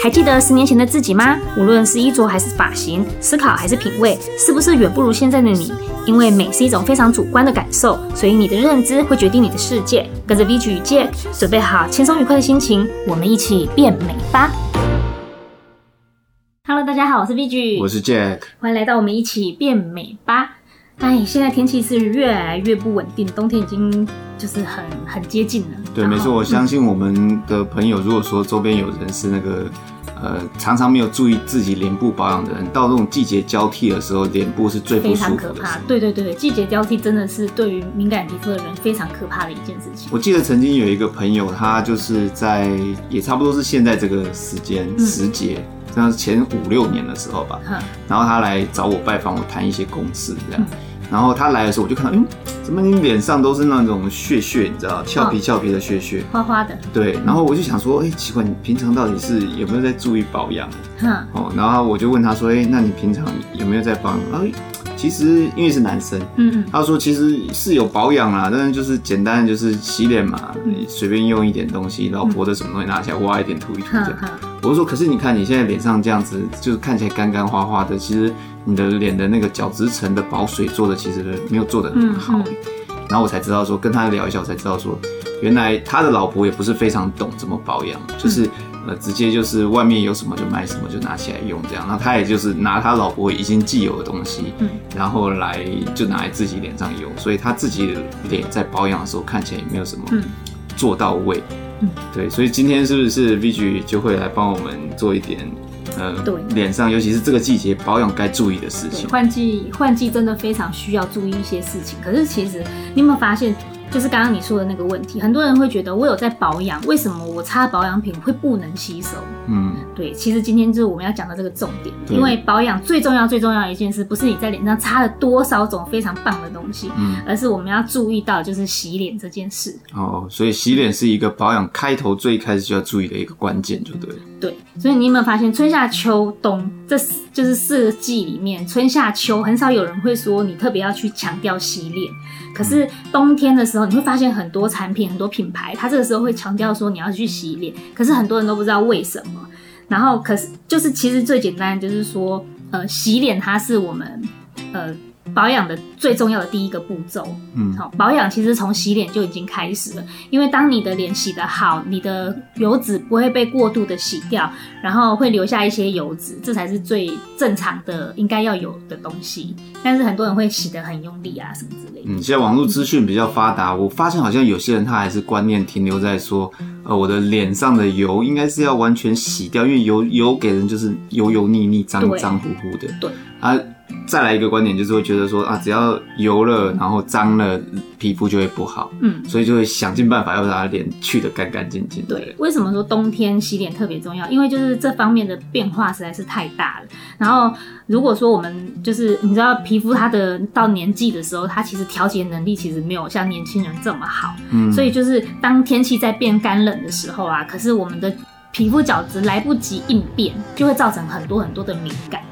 还记得十年前的自己吗？无论是衣着还是发型，思考还是品味，是不是远不如现在的你？因为美是一种非常主观的感受，所以你的认知会决定你的世界。跟着 VG 与 Jack，准备好轻松愉快的心情，我们一起变美吧！Hello，大家好，我是 VG，我是 Jack，欢迎来到我们一起变美吧。哎，现在天气是越来越不稳定，冬天已经就是很很接近了。对，没错，我相信我们的朋友，如果说周边有人是那个呃常常没有注意自己脸部保养的人，到这种季节交替的时候，脸部是最不舒服的。非常可怕。对对对，季节交替真的是对于敏感皮肤的人非常可怕的一件事情。我记得曾经有一个朋友，他就是在也差不多是现在这个时间、嗯、时节，像是前五六年的时候吧，嗯、然后他来找我拜访，我谈一些公事这样。嗯然后他来的时候，我就看到，嗯，怎么你脸上都是那种屑屑，你知道，俏皮俏皮的屑屑，花花的。对，然后我就想说，哎，奇怪，你平常到底是有没有在注意保养？嗯，哦，然后我就问他说，哎，那你平常有没有在保养？哎，其实因为是男生，嗯嗯，他说其实是有保养啦，但是就是简单的就是洗脸嘛，你随便用一点东西，老婆的什么东西拿起来挖一点涂一涂这样。我就说，可是你看你现在脸上这样子，就是看起来干干花花的，其实。你的脸的那个角质层的保水做的其实没有做的很好，然后我才知道说跟他聊一下，我才知道说原来他的老婆也不是非常懂怎么保养，就是、嗯、呃直接就是外面有什么就买什么就拿起来用这样，那他也就是拿他老婆已经既有的东西，嗯、然后来就拿来自己脸上用，所以他自己的脸在保养的时候看起来也没有什么做到位，嗯、对，所以今天是不是 VG 就会来帮我们做一点？呃，对，脸上尤其是这个季节保养该注意的事情。换季，换季真的非常需要注意一些事情。可是其实你有没有发现？就是刚刚你说的那个问题，很多人会觉得我有在保养，为什么我擦保养品会不能吸收？嗯，对，其实今天就是我们要讲的这个重点，因为保养最重要、最重要的一件事，不是你在脸上擦了多少种非常棒的东西，嗯，而是我们要注意到就是洗脸这件事。哦，所以洗脸是一个保养开头最开始就要注意的一个关键，就对了。对，所以你有没有发现，春夏秋冬这就是四个季里面，春夏秋很少有人会说你特别要去强调洗脸。可是冬天的时候，你会发现很多产品、很多品牌，它这个时候会强调说你要去洗脸。可是很多人都不知道为什么。然后，可是就是其实最简单就是说，呃，洗脸它是我们呃。保养的最重要的第一个步骤，嗯，好，保养其实从洗脸就已经开始了，因为当你的脸洗得好，你的油脂不会被过度的洗掉，然后会留下一些油脂，这才是最正常的应该要有的东西。但是很多人会洗得很用力啊，什么之类的。嗯，现在网络资讯比较发达，我发现好像有些人他还是观念停留在说，呃，我的脸上的油应该是要完全洗掉，因为油油给人就是油油腻腻、脏脏乎乎的。对啊。再来一个观点，就是会觉得说啊，只要油了，然后脏了，皮肤就会不好。嗯，所以就会想尽办法要把脸去的干干净净。对，为什么说冬天洗脸特别重要？因为就是这方面的变化实在是太大了。然后如果说我们就是你知道，皮肤它的到年纪的时候，它其实调节能力其实没有像年轻人这么好。嗯，所以就是当天气在变干冷的时候啊，可是我们的皮肤角质来不及应变，就会造成很多很多的敏感。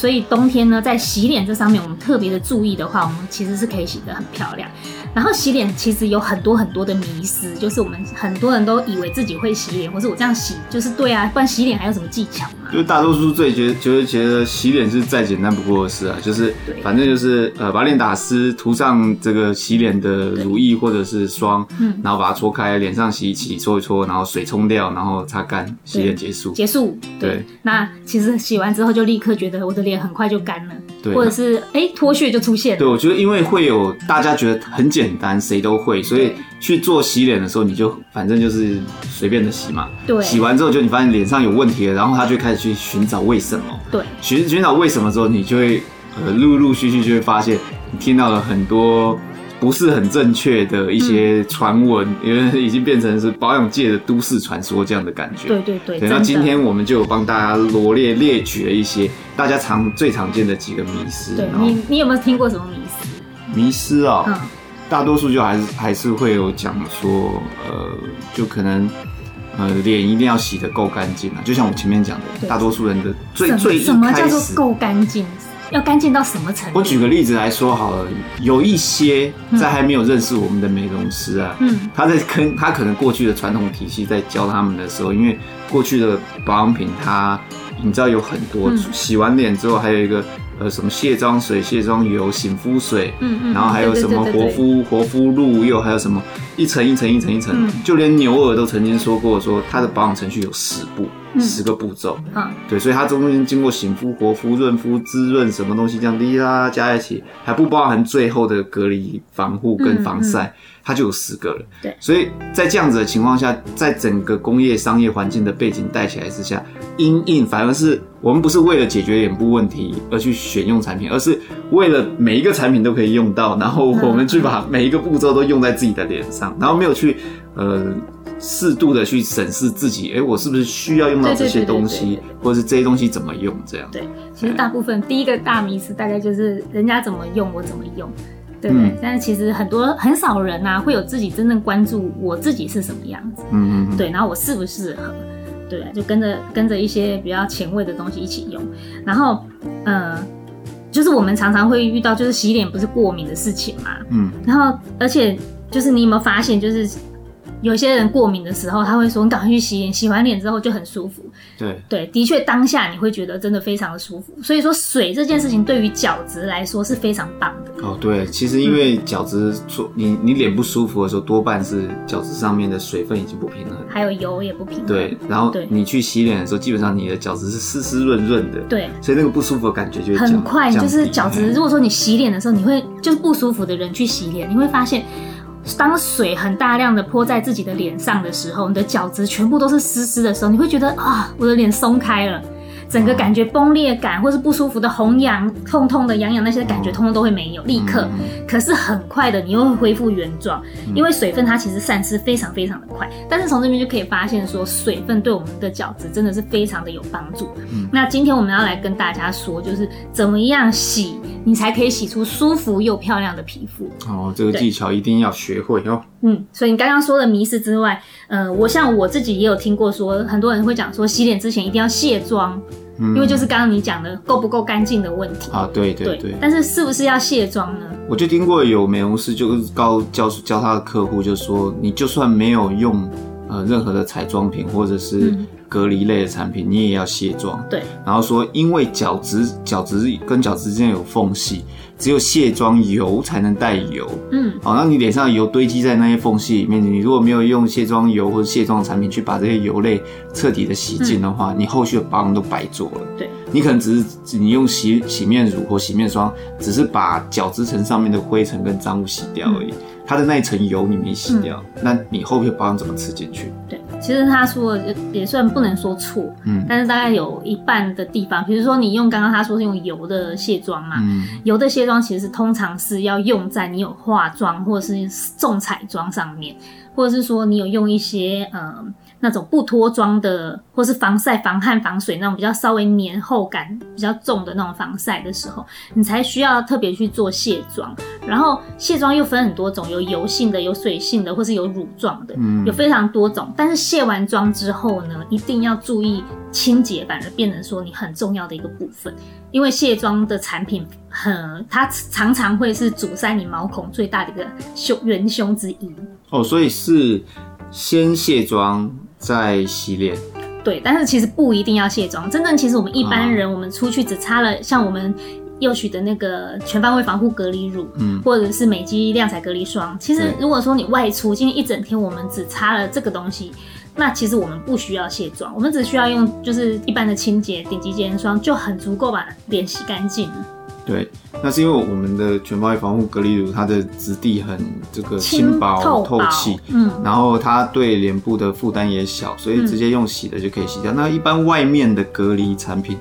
所以冬天呢，在洗脸这上面，我们特别的注意的话，我们其实是可以洗得很漂亮。然后洗脸其实有很多很多的迷失，就是我们很多人都以为自己会洗脸，或者我这样洗就是对啊，不然洗脸还有什么技巧？就大多数最觉得觉得觉得洗脸是再简单不过的事啊，就是反正就是呃把脸打湿，涂上这个洗脸的乳液或者是霜，嗯，然后把它搓开，脸上洗一洗，搓一搓，然后水冲掉，然后擦干，洗脸结束。结束。对。对那其实洗完之后就立刻觉得我的脸很快就干了，对，或者是哎脱屑就出现了。对，我觉得因为会有大家觉得很简单，谁都会，所以去做洗脸的时候，你就反正就是随便的洗嘛。对。洗完之后，就你发现脸上有问题了，然后他就开始去寻找为什么。对。寻寻找为什么之后，你就会呃陆陆续续就会发现，你听到了很多不是很正确的一些传闻，嗯、因为已经变成是保养界的都市传说这样的感觉。对对对。对，那今天我们就有帮大家罗列列举了一些大家常最常见的几个迷失。对你，你有没有听过什么迷失？迷思啊。嗯大多数就还是还是会有讲说，呃，就可能，呃，脸一定要洗得够干净啊，就像我前面讲的，大多数人的最最一，什么叫做够干净？要干净到什么程度？我举个例子来说好了，有一些在还没有认识我们的美容师啊，嗯，他在跟他可能过去的传统体系在教他们的时候，因为过去的保养品它，你知道有很多，洗完脸之后还有一个。呃，什么卸妆水、卸妆油、醒肤水，嗯嗯，然后还有什么活肤活肤露，又还有什么一层一层一层一层，嗯、就连牛耳都曾经说过，说它的保养程序有十步，嗯、十个步骤，嗯，对，所以它中间经过醒肤、活肤、润肤、滋润什么东西这样滴啦加在一起，还不包含最后的隔离、防护跟防晒。嗯。嗯它就有十个了，对，所以在这样子的情况下，在整个工业商业环境的背景带起来之下，因应反而是我们不是为了解决脸部问题而去选用产品，而是为了每一个产品都可以用到，然后我们去把每一个步骤都用在自己的脸上，然后没有去呃适度的去审视自己，哎、欸，我是不是需要用到这些东西，或者是这些东西怎么用这样？对，其实大部分第一个大迷思大概就是人家怎么用，我怎么用。对不对？嗯、但是其实很多很少人啊，会有自己真正关注我自己是什么样子，嗯嗯，对，然后我适不适合，对，就跟着跟着一些比较前卫的东西一起用，然后，呃，就是我们常常会遇到，就是洗脸不是过敏的事情嘛，嗯，然后而且就是你有没有发现，就是。有些人过敏的时候，他会说：“你赶快去洗脸，洗完脸之后就很舒服。”对对，的确当下你会觉得真的非常的舒服。所以说，水这件事情对于角质来说是非常棒的。哦，对，其实因为角质做你你脸不舒服的时候，多半是角质上面的水分已经不平衡，还有油也不平衡。对，然后你去洗脸的时候，基本上你的角质是湿湿润润的。对，所以那个不舒服的感觉就很快，就是角质。如果说你洗脸的时候，你会就是不舒服的人去洗脸，你会发现。当水很大量的泼在自己的脸上的时候，你的角质全部都是湿湿的时候，你会觉得啊，我的脸松开了。整个感觉崩裂感，或是不舒服的红痒、痛痛的、痒痒那些感觉，通通都会没有，立刻。可是很快的，你又会恢复原状，因为水分它其实散失非常非常的快。但是从这边就可以发现说，水分对我们的角质真的是非常的有帮助。那今天我们要来跟大家说，就是怎么样洗，你才可以洗出舒服又漂亮的皮肤。哦，这个技巧一定要学会哦。嗯，所以你刚刚说的迷思之外，呃，我像我自己也有听过说，很多人会讲说，洗脸之前一定要卸妆。因为就是刚刚你讲的够不够干净的问题啊，对对对，对。但是是不是要卸妆呢？我就听过有美容师就是告教教他的客户，就说你就算没有用呃任何的彩妆品或者是隔离类的产品，你也要卸妆。对。然后说，因为角质角质跟角质之间有缝隙。只有卸妆油才能带油，嗯，好，那你脸上的油堆积在那些缝隙里面，你如果没有用卸妆油或者卸妆产品去把这些油类彻底的洗净的话，嗯、你后续的保养都白做了。对，你可能只是你用洗洗面乳或洗面霜，只是把角质层上面的灰尘跟脏污洗掉而已，嗯、它的那一层油你没洗掉，嗯、那你后面保养怎么吃进去？对。其实他说的也算不能说错，嗯，但是大概有一半的地方，比如说你用刚刚他说是用油的卸妆嘛，嗯，油的卸妆其实通常是要用在你有化妆或者是重彩妆上面，或者是说你有用一些呃。那种不脱妆的，或是防晒、防汗、防水那种比较稍微黏厚感比较重的那种防晒的时候，你才需要特别去做卸妆。然后卸妆又分很多种，有油性的、有水性的，或是有乳状的，有非常多种。但是卸完妆之后呢，一定要注意清洁，反而变成说你很重要的一个部分。因为卸妆的产品很，它常常会是阻塞你毛孔最大的一个凶元凶之一。哦，所以是先卸妆。在洗脸，对，但是其实不一定要卸妆。真正其实我们一般人，我们出去只擦了像我们幼许的那个全方位防护隔离乳，嗯，或者是美肌亮彩隔离霜。其实如果说你外出今天一整天，我们只擦了这个东西，那其实我们不需要卸妆，我们只需要用就是一般的清洁顶级洁颜霜就很足够把脸洗干净了。对，那是因为我们的全方位防护隔离乳，它的质地很这个轻薄透气，嗯，然后它对脸部的负担也小，所以直接用洗的就可以洗掉。嗯、那一般外面的隔离产品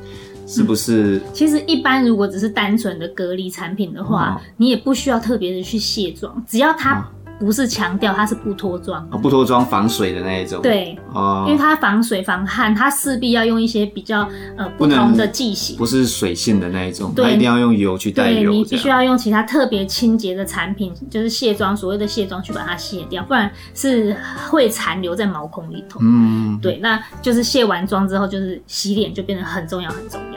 是不是、嗯？其实一般如果只是单纯的隔离产品的话，哦、你也不需要特别的去卸妆，只要它、哦。不是强调它是不脱妆，哦，不脱妆防水的那一种。对，哦，因为它防水防汗，它势必要用一些比较呃不同的剂型，不是水性的那一种，对它一定要用油去带油。对，你必须要用其他特别清洁的产品，就是卸妆，所谓的卸妆去把它卸掉，不然是会残留在毛孔里头。嗯，对，那就是卸完妆之后，就是洗脸就变得很重要，很重要。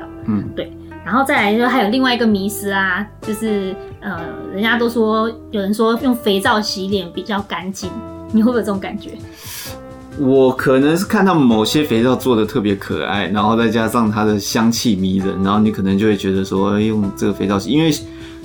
然后再来就还有另外一个迷思啊，就是呃，人家都说有人说用肥皂洗脸比较干净，你会不会有这种感觉？我可能是看到某些肥皂做的特别可爱，然后再加上它的香气迷人，然后你可能就会觉得说，用这个肥皂洗，因为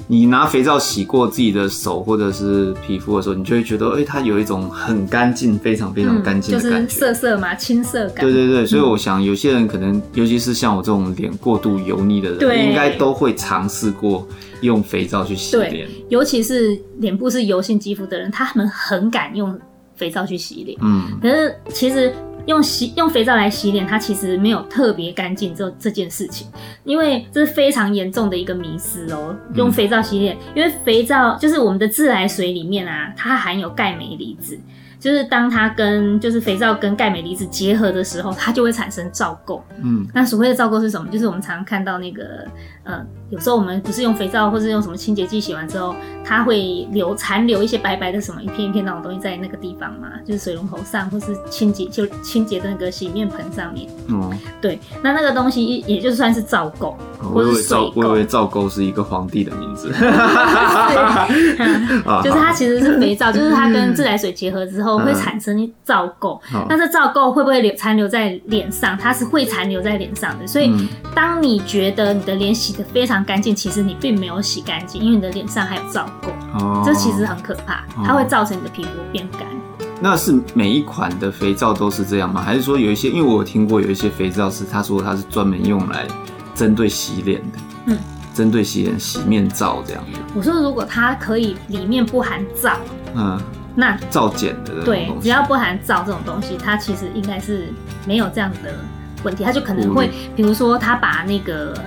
你拿肥皂洗过自己的手或者是皮肤的时候，你就会觉得，哎，它有一种很干净、非常非常干净的感觉，嗯、就是涩涩嘛，青涩感。对对对，所以我想有些人可能，尤其是像我这种脸过度油腻的人，对应该都会尝试过用肥皂去洗脸，尤其是脸部是油性肌肤的人，他们很敢用。肥皂去洗脸，嗯，可是其实用洗用肥皂来洗脸，它其实没有特别干净这这件事情，因为这是非常严重的一个迷思哦。用肥皂洗脸，嗯，因为肥皂就是我们的自来水里面啊，它含有钙镁离子。就是当它跟就是肥皂跟钙镁离子结合的时候，它就会产生皂垢。嗯，那所谓的皂垢是什么？就是我们常常看到那个，呃，有时候我们不是用肥皂或是用什么清洁剂洗完之后，它会留残留一些白白的什么一片一片那种东西在那个地方嘛，就是水龙头上或是清洁就清洁的那个洗面盆上面。哦、嗯，对，那那个东西也就算是皂垢，或是水垢。我以为皂垢是一个皇帝的名字。对 就是它其实是肥皂，就是它跟自来水结合之后。会产生皂垢，但是皂垢会不会留残留在脸上？它是会残留在脸上的。所以，当你觉得你的脸洗得非常干净，其实你并没有洗干净，因为你的脸上还有皂垢。哦，这其实很可怕，它会造成你的皮肤变干。那是每一款的肥皂都是这样吗？还是说有一些？因为我有听过有一些肥皂是他说它是专门用来针对洗脸的，嗯，针对洗脸洗面皂这样的。我说如果它可以里面不含皂，嗯。那皂碱的对，只要不含皂这种东西，它其实应该是没有这样的问题。它就可能会，比如说，它把那个，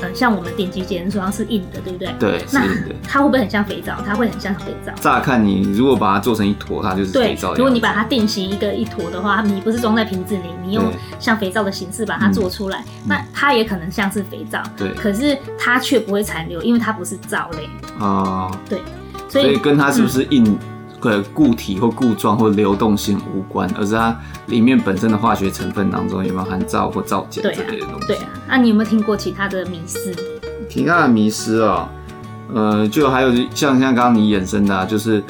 呃，像我们顶级洁颜霜是硬的，对不对？对，是硬的。它会不会很像肥皂？它会很像肥皂。乍看你如果把它做成一坨，它就是肥皂。如果你把它定型一个一坨的话，你不是装在瓶子里，你用像肥皂的形式把它做出来，那它也可能像是肥皂。对。可是它却不会残留，因为它不是皂类。哦。对。所以跟它是不是硬？固体或固状或流动性无关，而是它里面本身的化学成分当中有没有含皂或皂碱之类的东西。对啊，那、啊、你有没有听过其他的迷思？其他的迷思哦，呃，就还有像像刚刚你衍生的、啊，就是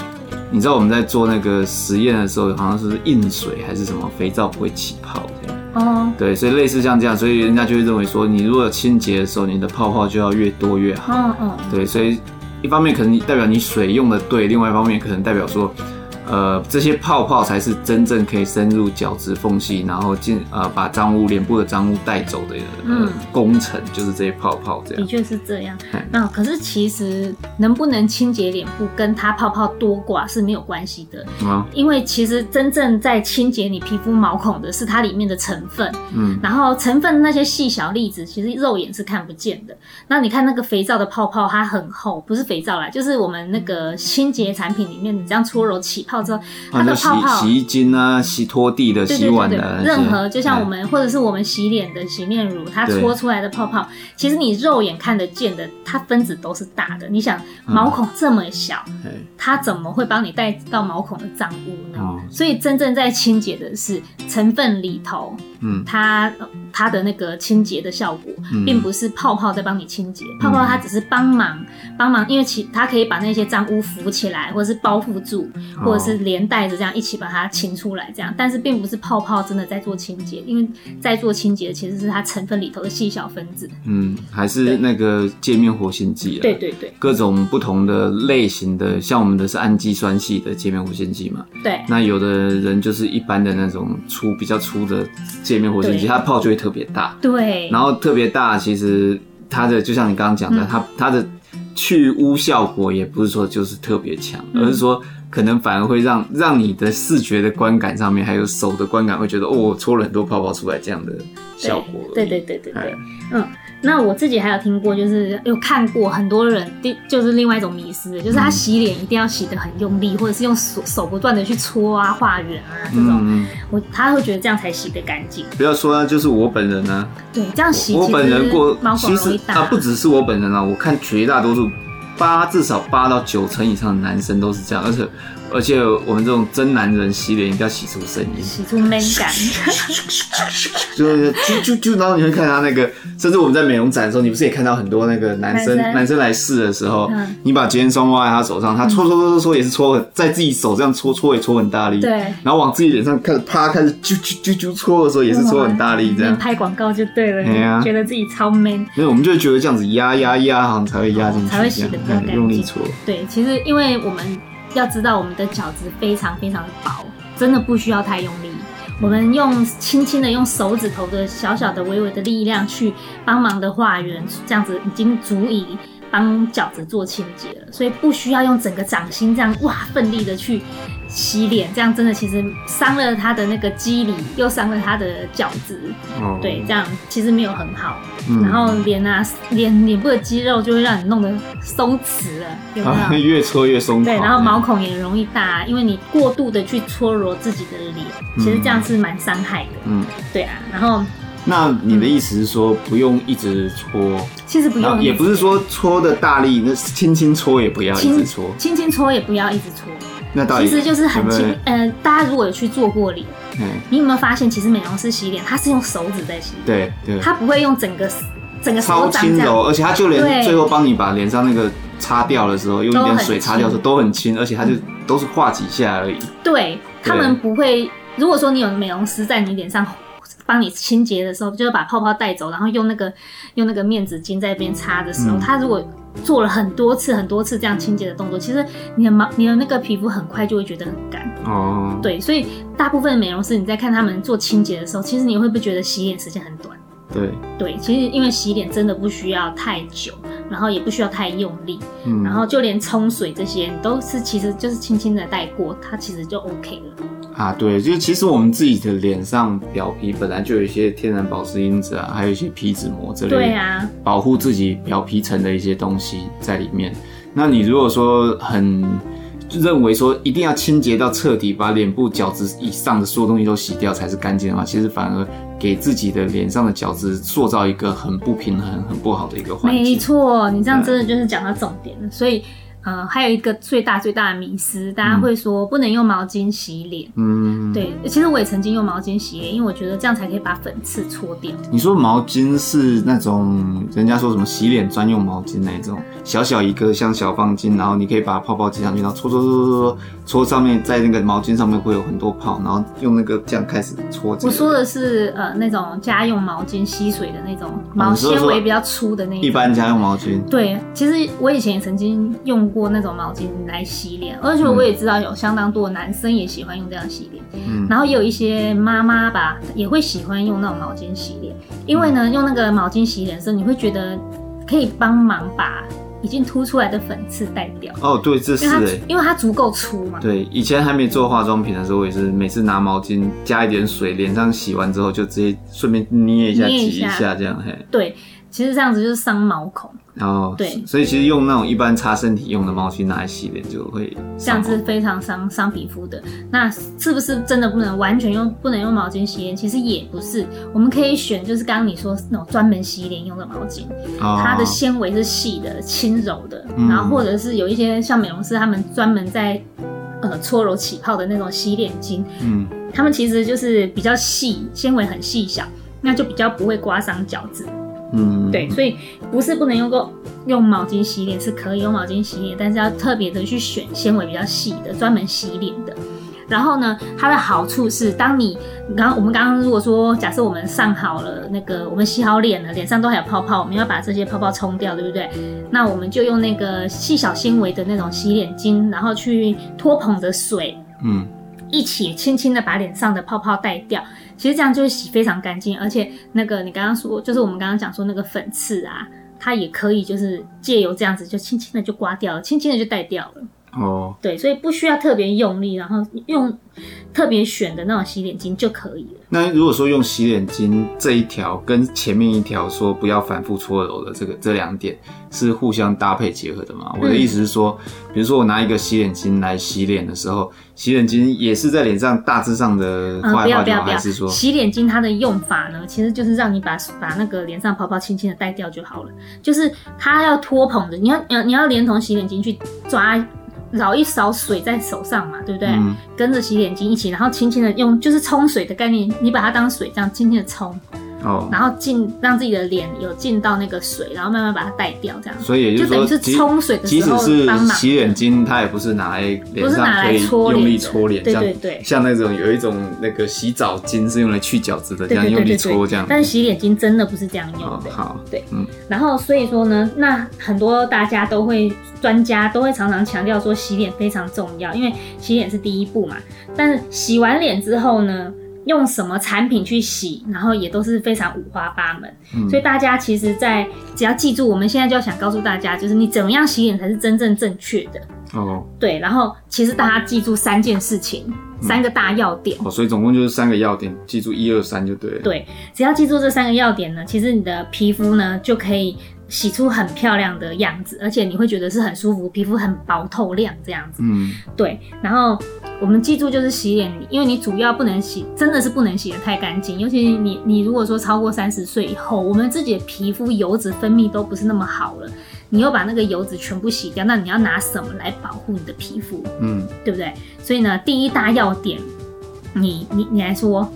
你知道我们在做那个实验的时候，好像是硬水还是什么肥皂不会起泡这样。哦。对，所以类似像这样，所以人家就会认为说，你如果清洁的时候，你的泡泡就要越多越好。嗯嗯。对，所以。一方面可能代表你水用的对，另外一方面可能代表说。呃，这些泡泡才是真正可以深入角质缝隙，然后进呃把脏污、脸部的脏污带走的、呃、工程，就是这些泡泡这样。的确是这样。那可是其实能不能清洁脸部，跟它泡泡多寡是没有关系的。嗯。因为其实真正在清洁你皮肤毛孔的是它里面的成分。嗯。然后成分那些细小粒子，其实肉眼是看不见的。那你看那个肥皂的泡泡，它很厚，不是肥皂啦，就是我们那个清洁产品里面，你这样搓揉起泡。之后，它的泡泡，洗衣精啊，洗拖地的、洗碗的，任何就像我们或者是我们洗脸的洗面乳，它搓出来的泡泡，其实你肉眼看得见的，它分子都是大的。你想毛孔这么小，它怎么会帮你带到毛孔的脏污呢？所以真正在清洁的是成分里头，嗯，它它的那个清洁的效果，并不是泡泡在帮你清洁，泡泡它只是帮忙帮忙，因为其它可以把那些脏污浮起来，或者是包覆住，或者是。连带着这样一起把它清出来，这样，但是并不是泡泡真的在做清洁，因为在做清洁的其实是它成分里头的细小分子。嗯，还是那个界面活性剂啊。对对对，各种不同的类型的，像我们的是氨基酸系的界面活性剂嘛。对。那有的人就是一般的那种粗比较粗的界面活性剂，它泡就会特别大。对。然后特别大，其实它的就像你刚刚讲的，嗯、它它的去污效果也不是说就是特别强，嗯、而是说。可能反而会让让你的视觉的观感上面，还有手的观感，会觉得哦，我搓了很多泡泡出来这样的效果。对对对对对，嗯，那我自己还有听过，就是有看过很多人，第就是另外一种迷思，就是他洗脸一定要洗得很用力，或者是用手手不断的去搓啊、画圆啊这种，嗯、我他会觉得这样才洗得干净。不要说啊，就是我本人啊，对，这样洗我本人过其实。啊，不只是我本人啊，我看绝大多数。八至少八到九成以上的男生都是这样，而且而且我们这种真男人洗脸一定要洗出声音，洗出 man 感，就是就就就，然后你会看他那个，甚至我们在美容展的时候，你不是也看到很多那个男生男生。来试的时候，你把洁面霜画在他手上，他搓搓搓搓搓也是搓在自己手这样搓搓也搓很大力，对，然后往自己脸上开始啪开始啾啾啾啾搓的时候也是搓很大力，这样。拍广告就对了，觉得自己超 man，所以我们就会觉得这样子压压压好像才会压进去，才会洗的比较干净，用力搓，对，其实因为我们。要知道我们的饺子非常非常的薄，真的不需要太用力。我们用轻轻的用手指头的小小的微微的力量去帮忙的化圆，这样子已经足以。帮角质做清洁了，所以不需要用整个掌心这样哇奋力的去洗脸，这样真的其实伤了他的那个肌理，又伤了他的角质。哦，对，这样其实没有很好。嗯、然后脸啊，脸脸部的肌肉就会让你弄得松弛了，有没有？啊、越搓越松。对，然后毛孔也容易大，因为你过度的去搓揉自己的脸，其实这样是蛮伤害的。嗯，对啊，然后。那你的意思是说，不用一直搓？其实不用，也不是说搓的大力，那轻轻搓也不要一直搓，轻轻搓也不要一直搓。那到底其实就是很轻。呃，大家如果有去做过脸，你有没有发现，其实美容师洗脸，他是用手指在洗脸，对对，他不会用整个整个手超轻柔，而且他就连最后帮你把脸上那个擦掉的时候，用一点水擦掉的时候都很轻，而且他就都是画几下而已。对，他们不会，如果说你有美容师在你脸上。帮你清洁的时候，就是把泡泡带走，然后用那个用那个面纸巾在那边擦的时候，他、嗯、如果做了很多次很多次这样清洁的动作，其实你的毛你的那个皮肤很快就会觉得很干。哦，对，所以大部分的美容师你在看他们做清洁的时候，其实你会不会觉得洗脸时间很短？对对，其实因为洗脸真的不需要太久，然后也不需要太用力，嗯，然后就连冲水这些你都是其实就是轻轻的带过，它其实就 OK 了。啊，对，就是其实我们自己的脸上表皮本来就有一些天然保湿因子啊，还有一些皮脂膜之类的，对啊，保护自己表皮层的一些东西在里面。那你如果说很认为说一定要清洁到彻底，把脸部角质以上的所有东西都洗掉才是干净的话，其实反而给自己的脸上的角质塑造一个很不平衡、很不好的一个环境。没错，你这样真的就是讲到重点了，所以。呃，还有一个最大最大的迷思，大家会说不能用毛巾洗脸。嗯，对，其实我也曾经用毛巾洗脸，因为我觉得这样才可以把粉刺搓掉。你说毛巾是那种人家说什么洗脸专用毛巾那种，小小一个像小方巾，然后你可以把泡泡挤上去，然后搓搓搓搓搓，搓上面在那个毛巾上面会有很多泡，然后用那个这样开始搓。我说的是呃那种家用毛巾吸水的那种，毛纤维比较粗的那种。一般家用毛巾。对，其实我以前也曾经用。过那种毛巾来洗脸，而且我也知道有相当多的男生也喜欢用这样洗脸，嗯，然后也有一些妈妈吧也会喜欢用那种毛巾洗脸，因为呢用那个毛巾洗脸的时候，你会觉得可以帮忙把已经凸出来的粉刺带掉。哦，对，这是因为它，因为它足够粗嘛。对，以前还没做化妆品的时候，我也是每次拿毛巾加一点水，脸上洗完之后就直接顺便捏一下、挤一下这样。嘿，对，其实这样子就是伤毛孔。哦，对，所以其实用那种一般擦身体用的毛巾拿来洗脸就会这样是非常伤伤皮肤的。那是不是真的不能完全用不能用毛巾洗脸？其实也不是，我们可以选就是刚刚你说那种专门洗脸用的毛巾，哦、它的纤维是细的、轻柔的，嗯、然后或者是有一些像美容师他们专门在呃搓揉起泡的那种洗脸巾，嗯，他们其实就是比较细，纤维很细小，那就比较不会刮伤角质。嗯，对，所以不是不能用够用毛巾洗脸，是可以用毛巾洗脸，但是要特别的去选纤维比较细的，专门洗脸的。然后呢，它的好处是，当你刚我们刚刚如果说假设我们上好了那个，我们洗好脸了，脸上都还有泡泡，我们要把这些泡泡冲掉，对不对？那我们就用那个细小纤维的那种洗脸巾，然后去托捧着水，嗯，一起轻轻的把脸上的泡泡带掉。其实这样就会洗非常干净，而且那个你刚刚说，就是我们刚刚讲说那个粉刺啊，它也可以就是借由这样子就轻轻的就刮掉了，轻轻的就带掉了。哦，对，所以不需要特别用力，然后用特别选的那种洗脸巾就可以了。那如果说用洗脸巾这一条跟前面一条说不要反复搓揉的这个这两点是互相搭配结合的吗？嗯、我的意思是说，比如说我拿一个洗脸巾来洗脸的时候，洗脸巾也是在脸上大致上的画一画就好，还是说洗脸巾它的用法呢，其实就是让你把把那个脸上泡泡轻轻的带掉就好了，就是它要托捧着，你要你要你要连同洗脸巾去抓。舀一勺水在手上嘛，对不对？嗯、跟着洗脸巾一起，然后轻轻的用就是冲水的概念，你把它当水这样轻轻的冲。哦，然后进让自己的脸有进到那个水，然后慢慢把它带掉，这样。所以也就，就等于是冲水的时候帮忙。洗脸巾它也不是拿来脸上可以用力搓脸，对对对，像那种有一种那个洗澡巾是用来去角质的，这样用力搓这样。但是洗脸巾真的不是这样用的。好，对，嗯。然后所以说呢，那很多大家都会专家都会常常强调说洗脸非常重要，因为洗脸是第一步嘛。但是洗完脸之后呢？用什么产品去洗，然后也都是非常五花八门，嗯、所以大家其实，在只要记住，我们现在就要想告诉大家，就是你怎么样洗脸才是真正正确的哦。对，然后其实大家记住三件事情，嗯、三个大要点哦。所以总共就是三个要点，记住一二三就对了。对，只要记住这三个要点呢，其实你的皮肤呢就可以。洗出很漂亮的样子，而且你会觉得是很舒服，皮肤很薄透亮这样子。嗯，对。然后我们记住就是洗脸，因为你主要不能洗，真的是不能洗得太干净。尤其你你如果说超过三十岁以后，我们自己的皮肤油脂分泌都不是那么好了，你又把那个油脂全部洗掉，那你要拿什么来保护你的皮肤？嗯，对不对？所以呢，第一大要点，你你你来说。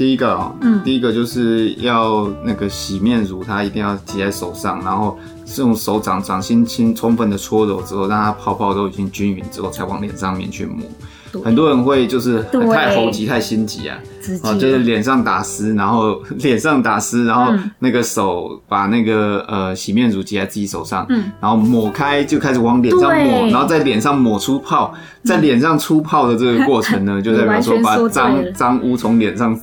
第一个哦，嗯，第一个就是要那个洗面乳，它一定要挤在手上，然后是用手掌掌心轻充分的搓揉之后，让它泡泡都已经均匀之后，才往脸上面去抹。很多人会就是太猴急、太心急啊，啊，就是脸上打湿，然后 脸上打湿，然后那个手把那个呃洗面乳挤在自己手上，嗯，然后抹开就开始往脸上抹，然后在脸上抹出泡，在脸上出泡的这个过程呢，嗯、就代表说把脏脏污从脸上。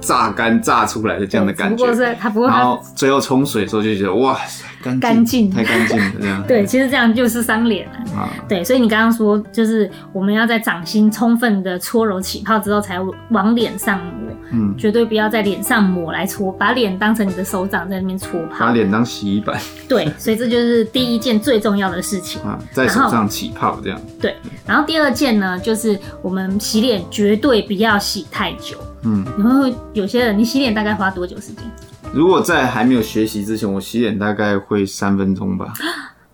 榨干榨出来的这样的感觉，不过是它不会，然后最后冲水的时候就觉得哇，干干净，太干净了这样。对，其实这样就是伤脸了。啊，对，所以你刚刚说就是我们要在掌心充分的搓揉起泡之后，才往脸上抹。嗯，绝对不要在脸上抹来搓，把脸当成你的手掌在那边搓泡，把脸当洗衣板。对，所以这就是第一件最重要的事情啊，在手上起泡这样。对，然后第二件呢，就是我们洗脸绝对不要洗太久。嗯，你会有些人，你洗脸大概花多久时间？如果在还没有学习之前，我洗脸大概会三分钟吧。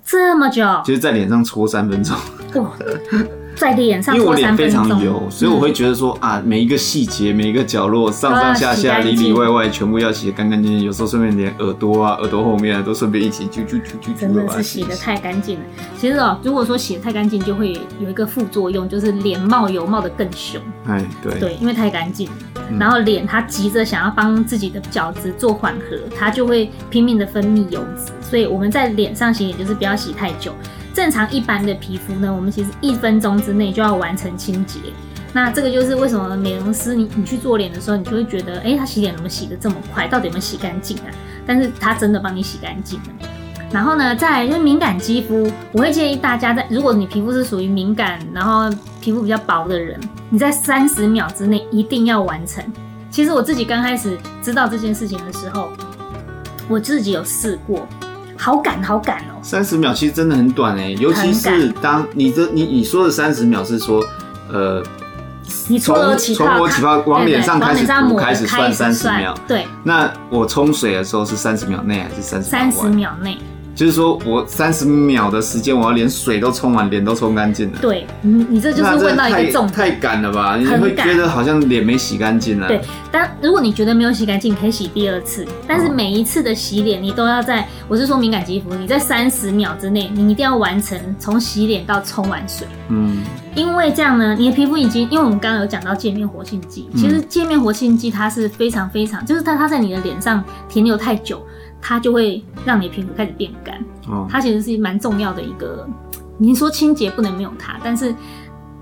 这么久？就是在脸上搓三分钟。在脸上，因为我脸非常油，所以我会觉得说啊，每一个细节、每一个角落、上上下下、里里外外，全部要洗得干干净净。有时候顺便连耳朵啊、耳朵后面啊，都顺便一起啾啾啾啾。真的是洗得太干净了。其实哦，如果说洗得太干净，就会有一个副作用，就是脸冒油冒得更凶。哎，对对，因为太干净，然后脸它急着想要帮自己的角质做缓和，它就会拼命的分泌油脂。所以我们在脸上洗脸，就是不要洗太久。正常一般的皮肤呢，我们其实一分钟之内就要完成清洁。那这个就是为什么美容师你你去做脸的时候，你就会觉得，哎、他洗脸怎么洗得这么快？到底有没有洗干净啊？但是他真的帮你洗干净了。然后呢，再来就是敏感肌肤，我会建议大家在，如果你皮肤是属于敏感，然后皮肤比较薄的人，你在三十秒之内一定要完成。其实我自己刚开始知道这件事情的时候，我自己有试过。好赶，好赶哦！三十秒其实真的很短哎，尤其是当你的你你说的三十秒是说，呃，你从从我起泡往脸上开始涂开始算三十秒，对。那我冲水的时候是三十秒内还是三十？三十秒内。就是说我三十秒的时间，我要连水都冲完，脸都冲干净了。对，你你这就是问到一个重点，太赶了吧？你会觉得好像脸没洗干净了。对，但如果你觉得没有洗干净，可以洗第二次。但是每一次的洗脸，你都要在，我是说敏感肌肤，你在三十秒之内，你一定要完成从洗脸到冲完水。嗯，因为这样呢，你的皮肤已经，因为我们刚刚有讲到界面活性剂，其实界面活性剂它是非常非常，就是它它在你的脸上停留太久。它就会让你的皮肤开始变干，哦，它其实是蛮重要的一个。您说清洁不能没有它，但是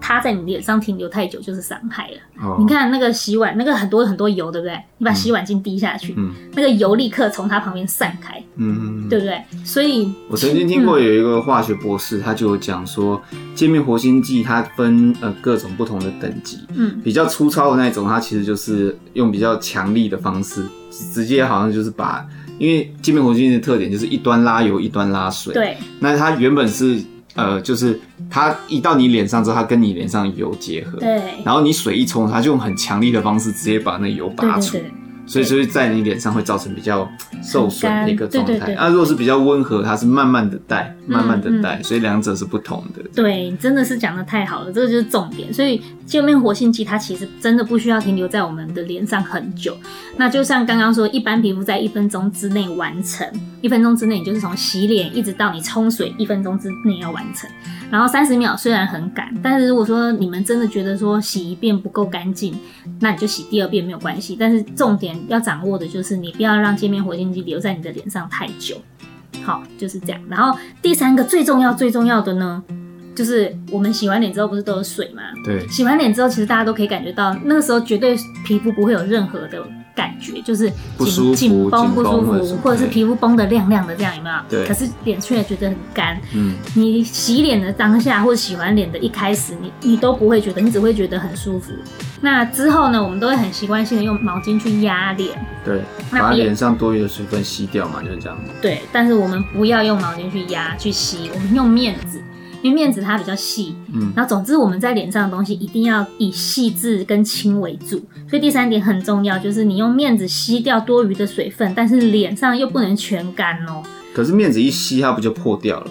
它在你脸上停留太久就是伤害了。哦，你看那个洗碗，那个很多很多油，对不对？你把洗碗巾滴下去，嗯，那个油立刻从它旁边散开，嗯，对不对？所以我曾经听过有一个化学博士，他就有讲说，界面活性剂它分呃各种不同的等级，嗯，比较粗糙的那种，它其实就是用比较强力的方式，直接好像就是把。因为界面活性剂的特点就是一端拉油，一端拉水。对。那它原本是呃，就是它一到你脸上之后，它跟你脸上油结合。对。然后你水一冲，它就用很强力的方式直接把那油拔出。对对对。所以所以在你脸上会造成比较受损的一个状态。啊，如果是比较温和，它是慢慢的带，慢慢的带，所以两者是不同的。对，真的是讲的太好了，这个就是重点。所以界面活性剂它其实真的不需要停留在我们的脸上很久。那就像刚刚说，一般皮肤在一分钟之内完成，一分钟之内你就是从洗脸一直到你冲水，一分钟之内要完成。然后三十秒虽然很赶，但是如果说你们真的觉得说洗一遍不够干净，那你就洗第二遍没有关系。但是重点要掌握的就是你不要让界面活性剂留在你的脸上太久。好，就是这样。然后第三个最重要最重要的呢，就是我们洗完脸之后不是都有水吗？对。洗完脸之后，其实大家都可以感觉到，那个时候绝对皮肤不会有任何的。感觉就是紧紧绷不舒服，或者是皮肤绷得亮亮的，这样有没有？对。可是脸却觉得很干。嗯。你洗脸的当下，或者洗完脸的一开始，你你都不会觉得，你只会觉得很舒服。那之后呢，我们都会很习惯性的用毛巾去压脸。对。把脸上多余的水分吸掉嘛，就是这样。对。但是我们不要用毛巾去压去吸，我们用面纸。因为面子它比较细，嗯，然后总之我们在脸上的东西一定要以细致跟轻为主，所以第三点很重要，就是你用面子吸掉多余的水分，但是脸上又不能全干哦。可是面子一吸，它不就破掉了？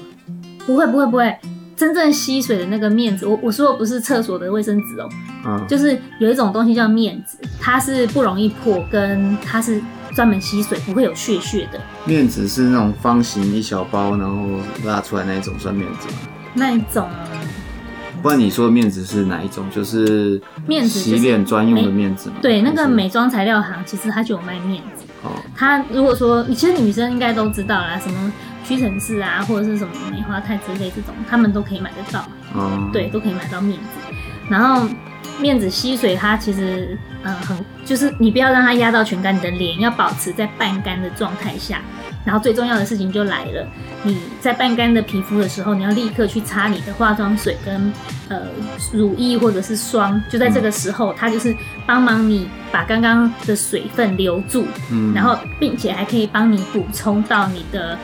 不会不会不会，真正吸水的那个面子，我我说的不是厕所的卫生纸哦，嗯，就是有一种东西叫面子，它是不容易破，跟它是专门吸水，不会有屑屑的。面子是那种方形一小包，然后拉出来那一种算面子吗？那一种，不然你说的面子是哪一种？就是面纸，洗脸专用的面子吗？对，那个美妆材料行其实它就有卖面子。哦，它如果说，其实女生应该都知道啦，什么屈臣氏啊，或者是什么梅花泰之类这种，他们都可以买得到。哦，对，都可以买到面子。然后面子吸水，它其实嗯很，就是你不要让它压到全干，你的脸要保持在半干的状态下。然后最重要的事情就来了，你在半干的皮肤的时候，你要立刻去擦你的化妆水跟呃乳液或者是霜，就在这个时候，它就是帮忙你把刚刚的水分留住，嗯，然后并且还可以帮你补充到你的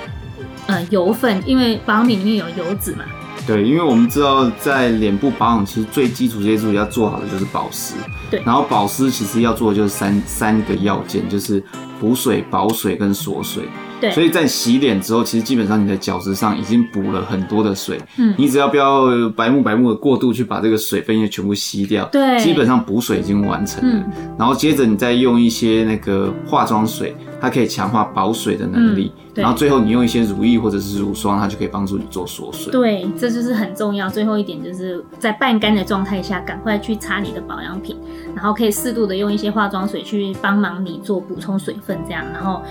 呃油分，因为保养品里面有油脂嘛。对，因为我们知道在脸部保养，其实最基础这些东西要做好的就是保湿。对，然后保湿其实要做的就是三三个要件，就是补水、保水跟锁水。对，所以在洗脸之后，其实基本上你的角质上已经补了很多的水。嗯，你只要不要白目白目的过度去把这个水分也全部吸掉。对，基本上补水已经完成了。嗯，然后接着你再用一些那个化妆水，它可以强化保水的能力。嗯，然后最后你用一些乳液或者是乳霜，它就可以帮助你做锁水。对，这就是很重要。最后一点就是在半干的状态下，赶快去擦你的保养品，然后可以适度的用一些化妆水去帮忙你做补充水分，这样，然后。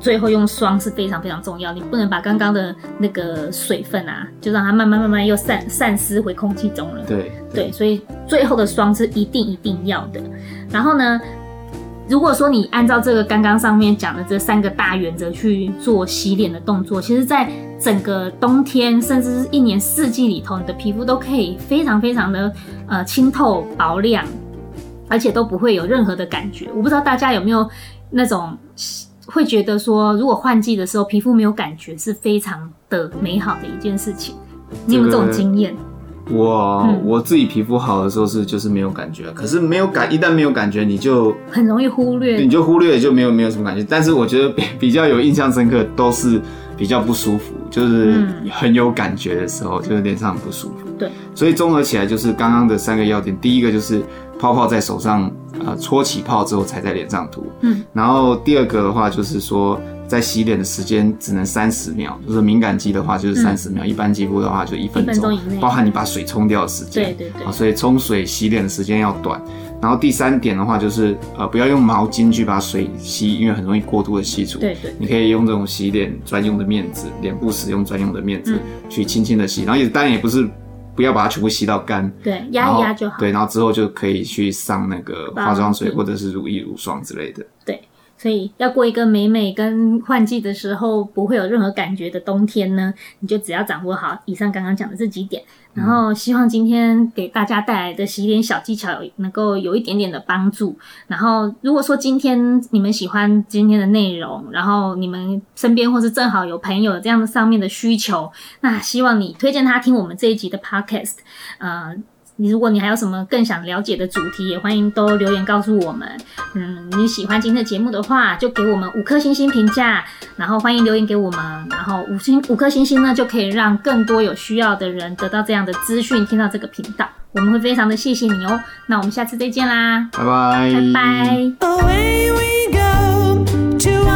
最后用霜是非常非常重要，你不能把刚刚的那个水分啊，就让它慢慢慢慢又散散失回空气中了。对对，对，所以最后的霜是一定一定要的。然后呢，如果说你按照这个刚刚上面讲的这三个大原则去做洗脸的动作，其实在整个冬天甚至是一年四季里头，你的皮肤都可以非常非常的呃清透薄亮，而且都不会有任何的感觉。我不知道大家有没有那种。会觉得说，如果换季的时候皮肤没有感觉，是非常的美好的一件事情。你有没有这种经验？我、嗯、我自己皮肤好的时候是就是没有感觉，可是没有感，一旦没有感觉，你就很容易忽略，你就忽略就没有没有什么感觉。但是我觉得比比较有印象深刻都是比较不舒服，就是很有感觉的时候，就是脸上很不舒服。对，所以综合起来就是刚刚的三个要点，第一个就是。泡泡在手上，呃，搓起泡之后才在脸上涂。嗯，然后第二个的话就是说，在洗脸的时间只能三十秒，就是敏感肌的话就是三十秒，嗯、一般肌肤的话就一分钟，包含你把水冲掉的时间。对对对。所以冲水洗脸的时间要短。然后第三点的话就是，呃，不要用毛巾去把水吸，因为很容易过度的吸出。对对。你可以用这种洗脸专用的面纸，脸部使用专用的面纸，嗯、去轻轻的洗。然后也当然也不是。不要把它全部吸到干，对，压一压就好。对，然后之后就可以去上那个化妆水或者是乳液、乳霜之类的。对。所以要过一个美美跟换季的时候不会有任何感觉的冬天呢，你就只要掌握好以上刚刚讲的这几点，然后希望今天给大家带来的洗脸小技巧能够有一点点的帮助。然后如果说今天你们喜欢今天的内容，然后你们身边或是正好有朋友这样的上面的需求，那希望你推荐他听我们这一集的 podcast，呃。你如果你还有什么更想了解的主题，也欢迎都留言告诉我们。嗯，你喜欢今天的节目的话，就给我们五颗星星评价，然后欢迎留言给我们，然后五星五颗星星呢，就可以让更多有需要的人得到这样的资讯，听到这个频道，我们会非常的谢谢你哦。那我们下次再见啦，拜拜，拜拜。Away we go, to